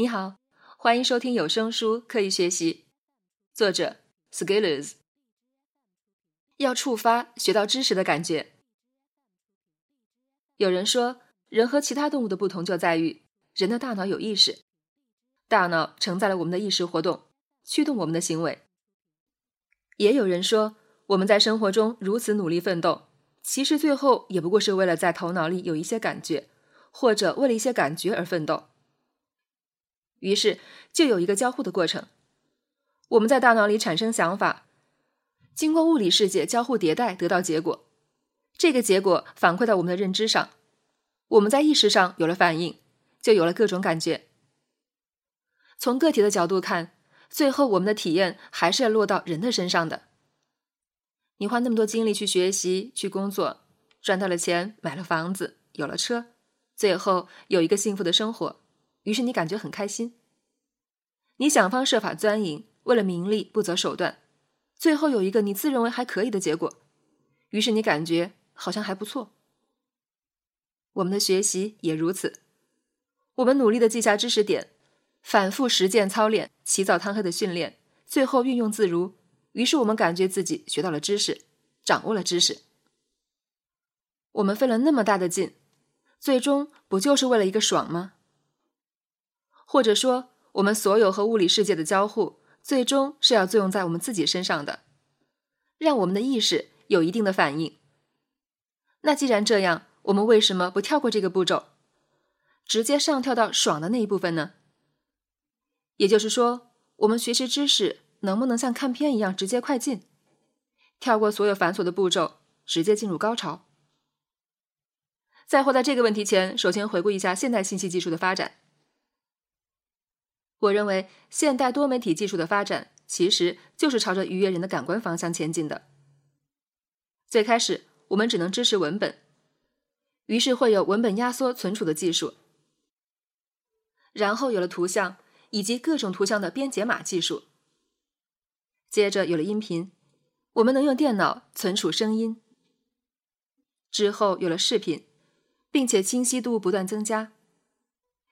你好，欢迎收听有声书《刻意学习》，作者 Skillers。要触发学到知识的感觉。有人说，人和其他动物的不同就在于人的大脑有意识，大脑承载了我们的意识活动，驱动我们的行为。也有人说，我们在生活中如此努力奋斗，其实最后也不过是为了在头脑里有一些感觉，或者为了一些感觉而奋斗。于是就有一个交互的过程，我们在大脑里产生想法，经过物理世界交互迭代得到结果，这个结果反馈到我们的认知上，我们在意识上有了反应，就有了各种感觉。从个体的角度看，最后我们的体验还是要落到人的身上的。你花那么多精力去学习、去工作，赚到了钱，买了房子，有了车，最后有一个幸福的生活。于是你感觉很开心，你想方设法钻营，为了名利不择手段，最后有一个你自认为还可以的结果，于是你感觉好像还不错。我们的学习也如此，我们努力的记下知识点，反复实践操练，起早贪黑的训练，最后运用自如，于是我们感觉自己学到了知识，掌握了知识。我们费了那么大的劲，最终不就是为了一个爽吗？或者说，我们所有和物理世界的交互，最终是要作用在我们自己身上的，让我们的意识有一定的反应。那既然这样，我们为什么不跳过这个步骤，直接上跳到爽的那一部分呢？也就是说，我们学习知识能不能像看片一样直接快进，跳过所有繁琐的步骤，直接进入高潮？在回答这个问题前，首先回顾一下现代信息技术的发展。我认为，现代多媒体技术的发展其实就是朝着愉悦人的感官方向前进的。最开始，我们只能支持文本，于是会有文本压缩存储的技术，然后有了图像以及各种图像的编解码技术，接着有了音频，我们能用电脑存储声音，之后有了视频，并且清晰度不断增加，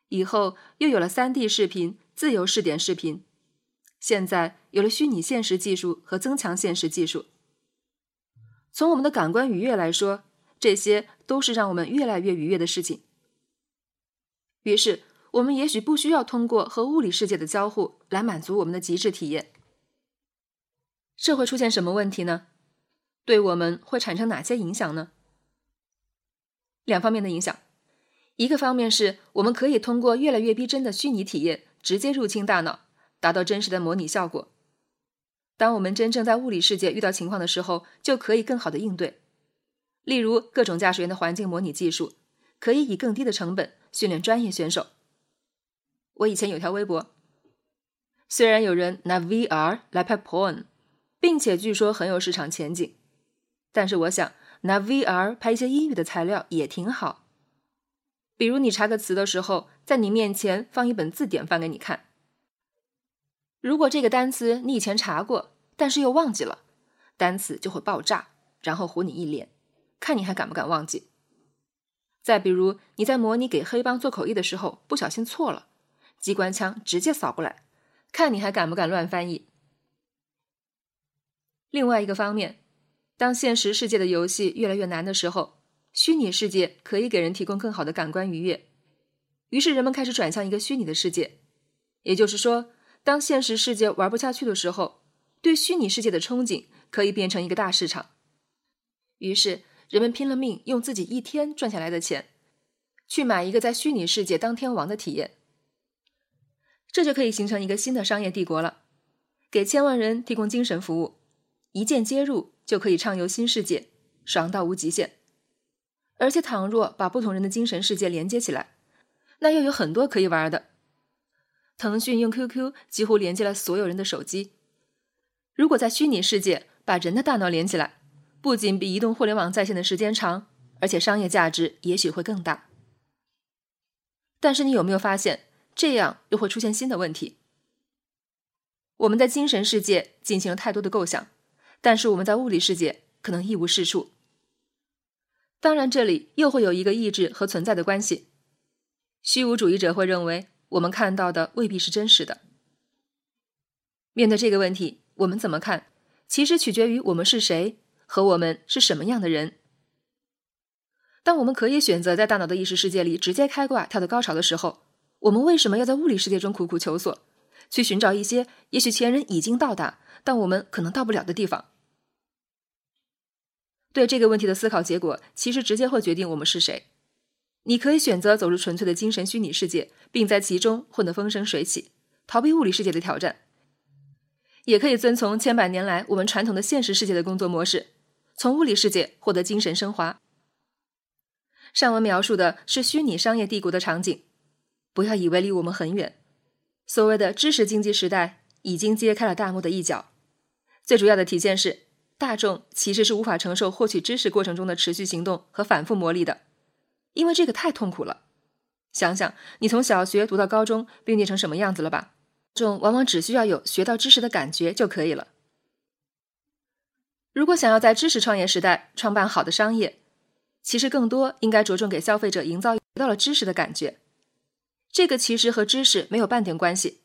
以后又有了三 D 视频。自由视点视频，现在有了虚拟现实技术和增强现实技术。从我们的感官愉悦来说，这些都是让我们越来越愉悦的事情。于是，我们也许不需要通过和物理世界的交互来满足我们的极致体验。这会出现什么问题呢？对我们会产生哪些影响呢？两方面的影响，一个方面是我们可以通过越来越逼真的虚拟体验。直接入侵大脑，达到真实的模拟效果。当我们真正在物理世界遇到情况的时候，就可以更好的应对。例如，各种驾驶员的环境模拟技术，可以以更低的成本训练专业选手。我以前有条微博，虽然有人拿 VR 来拍 porn，并且据说很有市场前景，但是我想拿 VR 拍一些英语的材料也挺好。比如你查个词的时候，在你面前放一本字典翻给你看。如果这个单词你以前查过，但是又忘记了，单词就会爆炸，然后糊你一脸，看你还敢不敢忘记。再比如你在模拟给黑帮做口译的时候，不小心错了，机关枪直接扫过来，看你还敢不敢乱翻译。另外一个方面，当现实世界的游戏越来越难的时候。虚拟世界可以给人提供更好的感官愉悦，于是人们开始转向一个虚拟的世界。也就是说，当现实世界玩不下去的时候，对虚拟世界的憧憬可以变成一个大市场。于是人们拼了命用自己一天赚下来的钱，去买一个在虚拟世界当天王的体验。这就可以形成一个新的商业帝国了，给千万人提供精神服务，一键接入就可以畅游新世界，爽到无极限。而且，倘若把不同人的精神世界连接起来，那又有很多可以玩的。腾讯用 QQ 几乎连接了所有人的手机。如果在虚拟世界把人的大脑连起来，不仅比移动互联网在线的时间长，而且商业价值也许会更大。但是，你有没有发现，这样又会出现新的问题？我们在精神世界进行了太多的构想，但是我们在物理世界可能一无是处。当然，这里又会有一个意志和存在的关系。虚无主义者会认为，我们看到的未必是真实的。面对这个问题，我们怎么看，其实取决于我们是谁和我们是什么样的人。当我们可以选择在大脑的意识世界里直接开挂跳到高潮的时候，我们为什么要在物理世界中苦苦求索，去寻找一些也许前人已经到达，但我们可能到不了的地方？对这个问题的思考结果，其实直接会决定我们是谁。你可以选择走入纯粹的精神虚拟世界，并在其中混得风生水起，逃避物理世界的挑战；也可以遵从千百年来我们传统的现实世界的工作模式，从物理世界获得精神升华。上文描述的是虚拟商业帝国的场景，不要以为离我们很远。所谓的知识经济时代已经揭开了大幕的一角。最主要的体现是，大众其实是无法承受获取知识过程中的持续行动和反复磨砺的。因为这个太痛苦了，想想你从小学读到高中，并念成什么样子了吧？这种往往只需要有学到知识的感觉就可以了。如果想要在知识创业时代创办好的商业，其实更多应该着重给消费者营造到了知识的感觉。这个其实和知识没有半点关系。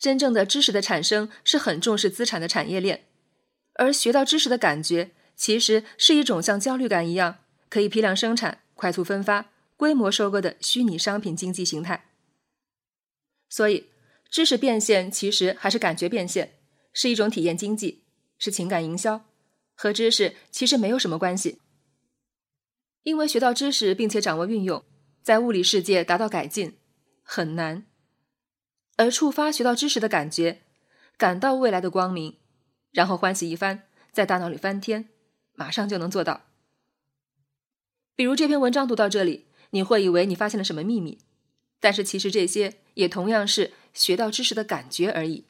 真正的知识的产生是很重视资产的产业链，而学到知识的感觉其实是一种像焦虑感一样可以批量生产。快速分发、规模收割的虚拟商品经济形态。所以，知识变现其实还是感觉变现，是一种体验经济，是情感营销，和知识其实没有什么关系。因为学到知识并且掌握运用，在物理世界达到改进很难，而触发学到知识的感觉，感到未来的光明，然后欢喜一番，在大脑里翻天，马上就能做到。比如这篇文章读到这里，你会以为你发现了什么秘密，但是其实这些也同样是学到知识的感觉而已。